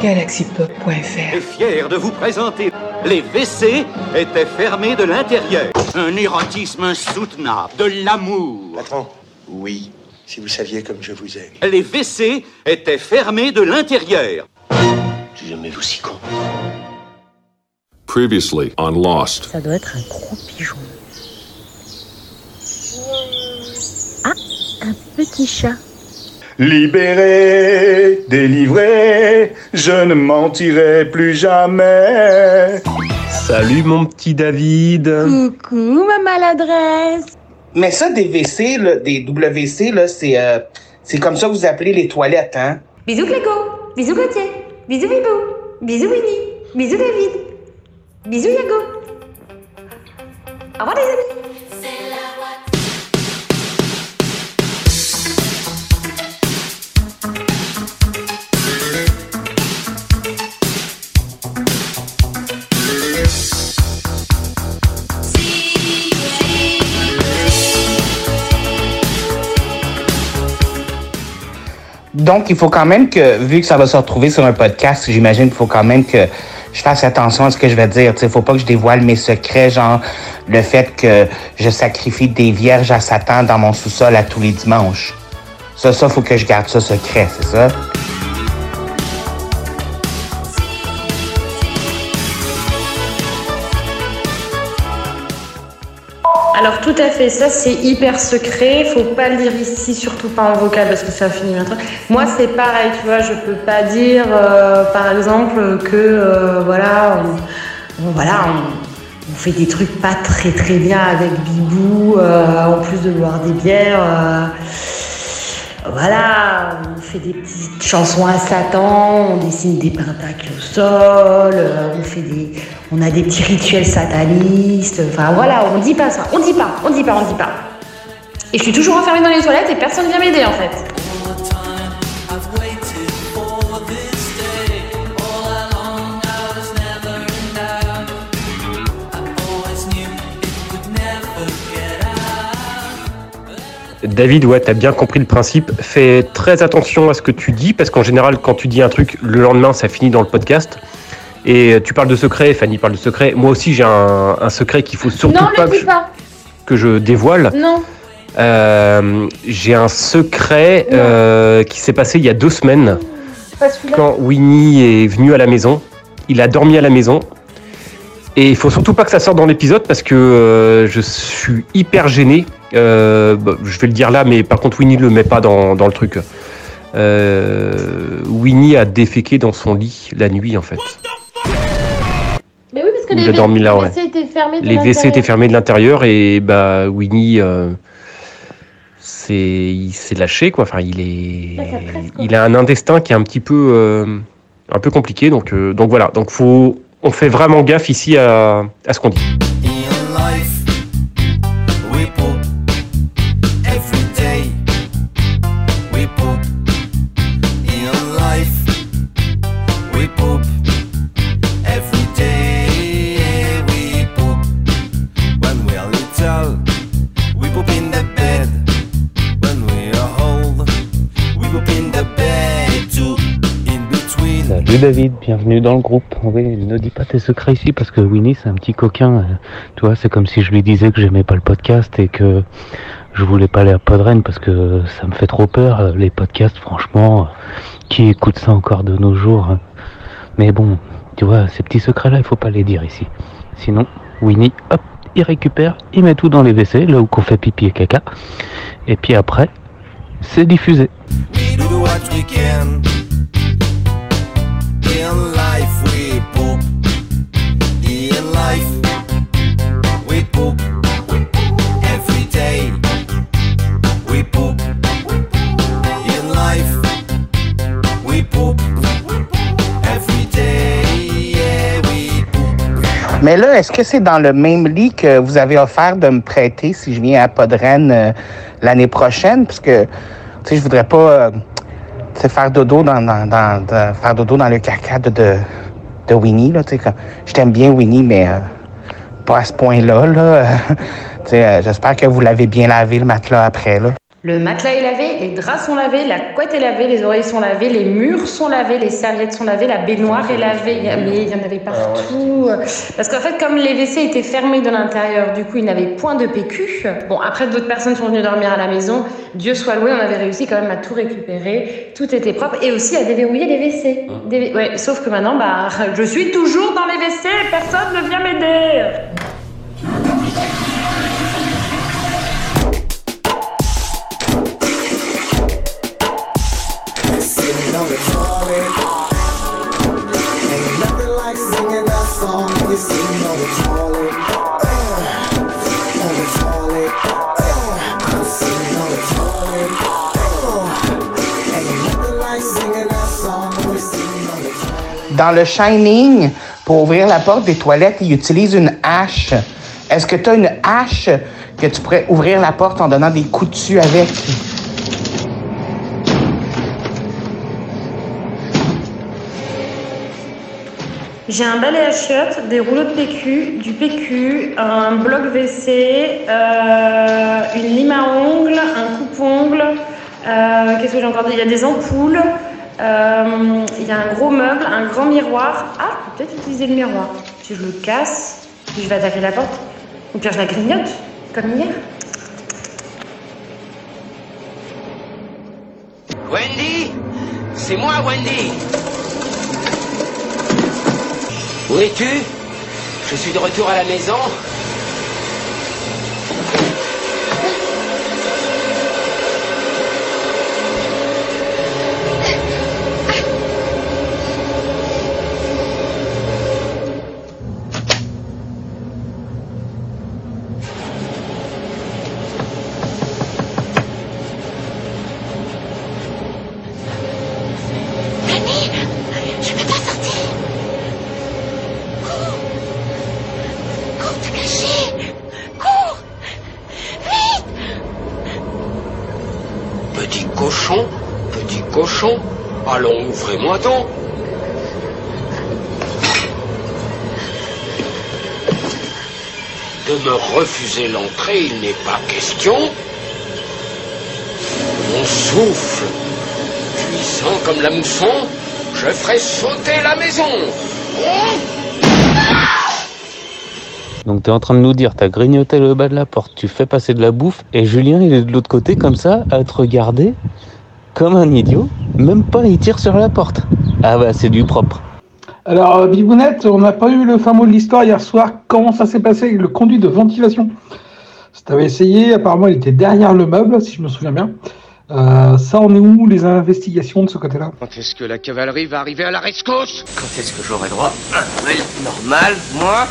galaxypop.fr est fier de vous présenter les WC étaient fermés de l'intérieur. Un érotisme insoutenable, de l'amour. Patron Oui, si vous saviez comme je vous aime. Les WC étaient fermés de l'intérieur. J'ai jamais vu si con. Previously on Lost. Ça doit être un gros pigeon. Ah, un petit chat. Libéré, délivré, je ne mentirai plus jamais. Salut mon petit David. Coucou ma maladresse. Mais ça, des WC, là, des WC, là, c'est, euh, c'est comme ça que vous appelez les toilettes, hein? Bisous Clégo, bisous Gauthier, bisous Bibou, bisous Winnie, bisous David, bisous Yago. Au revoir les amis. Donc, il faut quand même que, vu que ça va se retrouver sur un podcast, j'imagine qu'il faut quand même que je fasse attention à ce que je vais dire. Il faut pas que je dévoile mes secrets, genre le fait que je sacrifie des vierges à Satan dans mon sous-sol à tous les dimanches. Ça, ça, faut que je garde ça secret, c'est ça? Alors tout à fait, ça c'est hyper secret, faut pas le dire ici, surtout pas en vocal parce que ça finit maintenant. Moi c'est pareil, tu vois, je peux pas dire euh, par exemple que euh, voilà, on, fait des trucs pas très très bien avec Bibou, euh, en plus de boire des bières. Voilà, on fait des petites chansons à Satan, on dessine des pentacles au sol, euh, on fait des, on a des petits rituels satanistes. Enfin voilà, on dit pas ça, on dit pas, on dit pas, on dit pas. Et je suis toujours enfermée dans les toilettes et personne vient m'aider en fait. David, ouais, t'as bien compris le principe. Fais très attention à ce que tu dis, parce qu'en général, quand tu dis un truc, le lendemain, ça finit dans le podcast. Et tu parles de secret, Fanny parle de secret. Moi aussi, j'ai un, un secret qu'il faut surtout non, pas, le que dis je, pas. que je dévoile. Non. Euh, j'ai un secret euh, qui s'est passé il y a deux semaines. Pas. Quand Winnie est venu à la maison, il a dormi à la maison. Et il faut surtout pas que ça sorte dans l'épisode parce que euh, je suis hyper gêné. Euh, bah, je vais le dire là, mais par contre Winnie le met pas dans, dans le truc. Euh, Winnie a déféqué dans son lit la nuit en fait. Mais oui, parce que les a dormi là, ouais. WC étaient fermés. de Les WC étaient fermés de l'intérieur et bah Winnie euh, c'est il s'est lâché quoi. Enfin il est Bah, presse, il a un intestin qui est un petit peu un peu compliqué donc donc voilà donc faut on fait vraiment gaffe ici à, à ce qu'on dit. David, bienvenue dans le groupe. Oui, ne dis pas tes secrets ici parce que Winnie c'est un petit coquin. euh, Tu vois, c'est comme si je lui disais que j'aimais pas le podcast et que je voulais pas aller à Podren parce que ça me fait trop peur. euh, Les podcasts, franchement, euh, qui écoute ça encore de nos jours hein. Mais bon, tu vois, ces petits secrets-là, il faut pas les dire ici. Sinon, Winnie, hop, il récupère, il met tout dans les WC, là où qu'on fait pipi et caca. Et puis après, c'est diffusé. Mais là, est-ce que c'est dans le même lit que vous avez offert de me prêter si je viens à Podren euh, l'année prochaine? Parce que, tu sais, je voudrais pas euh, faire dodo dans, dans, dans- faire dodo dans le caca de, de, Winnie, là, comme- je t'aime bien, Winnie, mais euh, pas à ce point-là, là. Euh, j'espère que vous l'avez bien lavé, le matelas, après, là. Le matelas est lavé, les draps sont lavés, la couette est lavée, les oreilles sont lavées, les murs sont lavés, les serviettes sont lavées, la baignoire est lavée. Il y a- Mais il y en avait partout. Parce qu'en fait, comme les WC étaient fermés de l'intérieur, du coup, ils n'avaient point de PQ. Bon, après, d'autres personnes sont venues dormir à la maison. Dieu soit loué, on avait réussi quand même à tout récupérer. Tout était propre et aussi à déverrouiller les WC. Des- Ouais, sauf que maintenant, bah, je suis toujours dans les WC et personne ne vient m'aider. Dans le Shining, pour ouvrir la porte des toilettes, il utilise une hache. Est-ce que tu as une hache que tu pourrais ouvrir la porte en donnant des coups dessus avec? J'ai un balai à chiottes, des rouleaux de PQ, du PQ, un bloc WC, euh, une lime à ongles, un coupe-ongle. euh, Qu'est-ce que j'ai encore dit? Il y a des ampoules. Euh, il y a un gros meuble, un grand miroir. Ah, peut-être utiliser le miroir. Si je le casse, puis je vais attaquer la porte. Ou pire, je la grignote, comme hier. Wendy C'est moi, Wendy Où es-tu? Je suis de retour à la maison. Cochon, petit cochon, allons, ouvrez-moi donc. De me refuser l'entrée, il n'est pas question. Mon souffle, puissant comme la mousson, je ferai sauter la maison. Donc t'es en train de nous dire, t'as grignoté le bas de la porte, tu fais passer de la bouffe, et Julien il est de l'autre côté comme ça, à te regarder, comme un idiot, même pas il tire sur la porte. Ah bah c'est du propre. Alors, euh, Bibounette, on n'a pas eu le fin mot de l'histoire hier soir. Comment ça s'est passé avec le conduit de ventilation? Si tu avais essayé, apparemment, il était derrière le meuble, si je me souviens bien. Euh, ça, on est où les investigations de ce côté-là? Quand est-ce que la cavalerie va arriver à la rescousse? Quand est-ce que j'aurai droit? À un Noël normal, moi?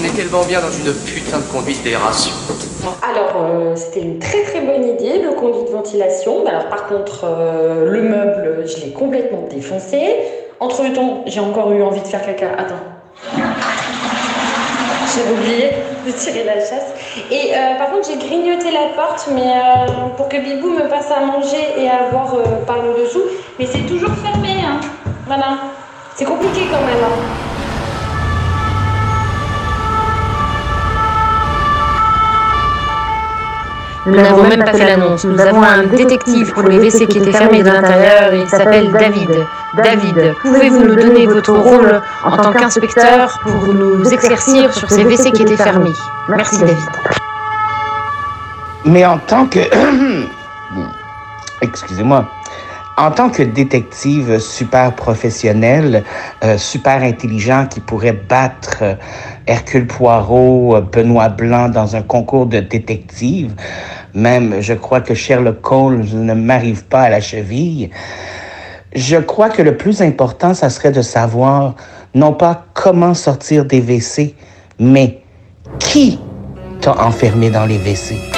On est tellement bien dans une putain de conduite d'aération. Alors, euh, c'était une très très bonne idée, le conduit de ventilation. Alors, par contre, euh, le meuble, je l'ai complètement défoncé. Entre temps, j'ai encore eu envie de faire caca. Attends. J'avais oublié de tirer la chasse. Et euh, par contre, j'ai grignoté la porte mais euh, pour que Bibou me passe à manger et à boire euh, par le dessous. Mais c'est toujours fermé. Hein. Voilà. C'est compliqué quand même. hein. Nous n'avons même pas fait l'annonce. Nous avons un détective pour les WC qui étaient fermés de l'intérieur. Il s'appelle David. David, pouvez-vous nous donner votre rôle en tant qu'inspecteur pour nous éclaircir sur ces WC qui étaient fermés Merci David. Mais en tant que... Excusez-moi. En tant que détective super professionnel, euh, super intelligent qui pourrait battre euh, Hercule Poirot, euh, Benoît Blanc dans un concours de détective, même je crois que Sherlock Holmes ne m'arrive pas à la cheville, je crois que le plus important, ça serait de savoir non pas comment sortir des WC, mais qui t'a enfermé dans les WC.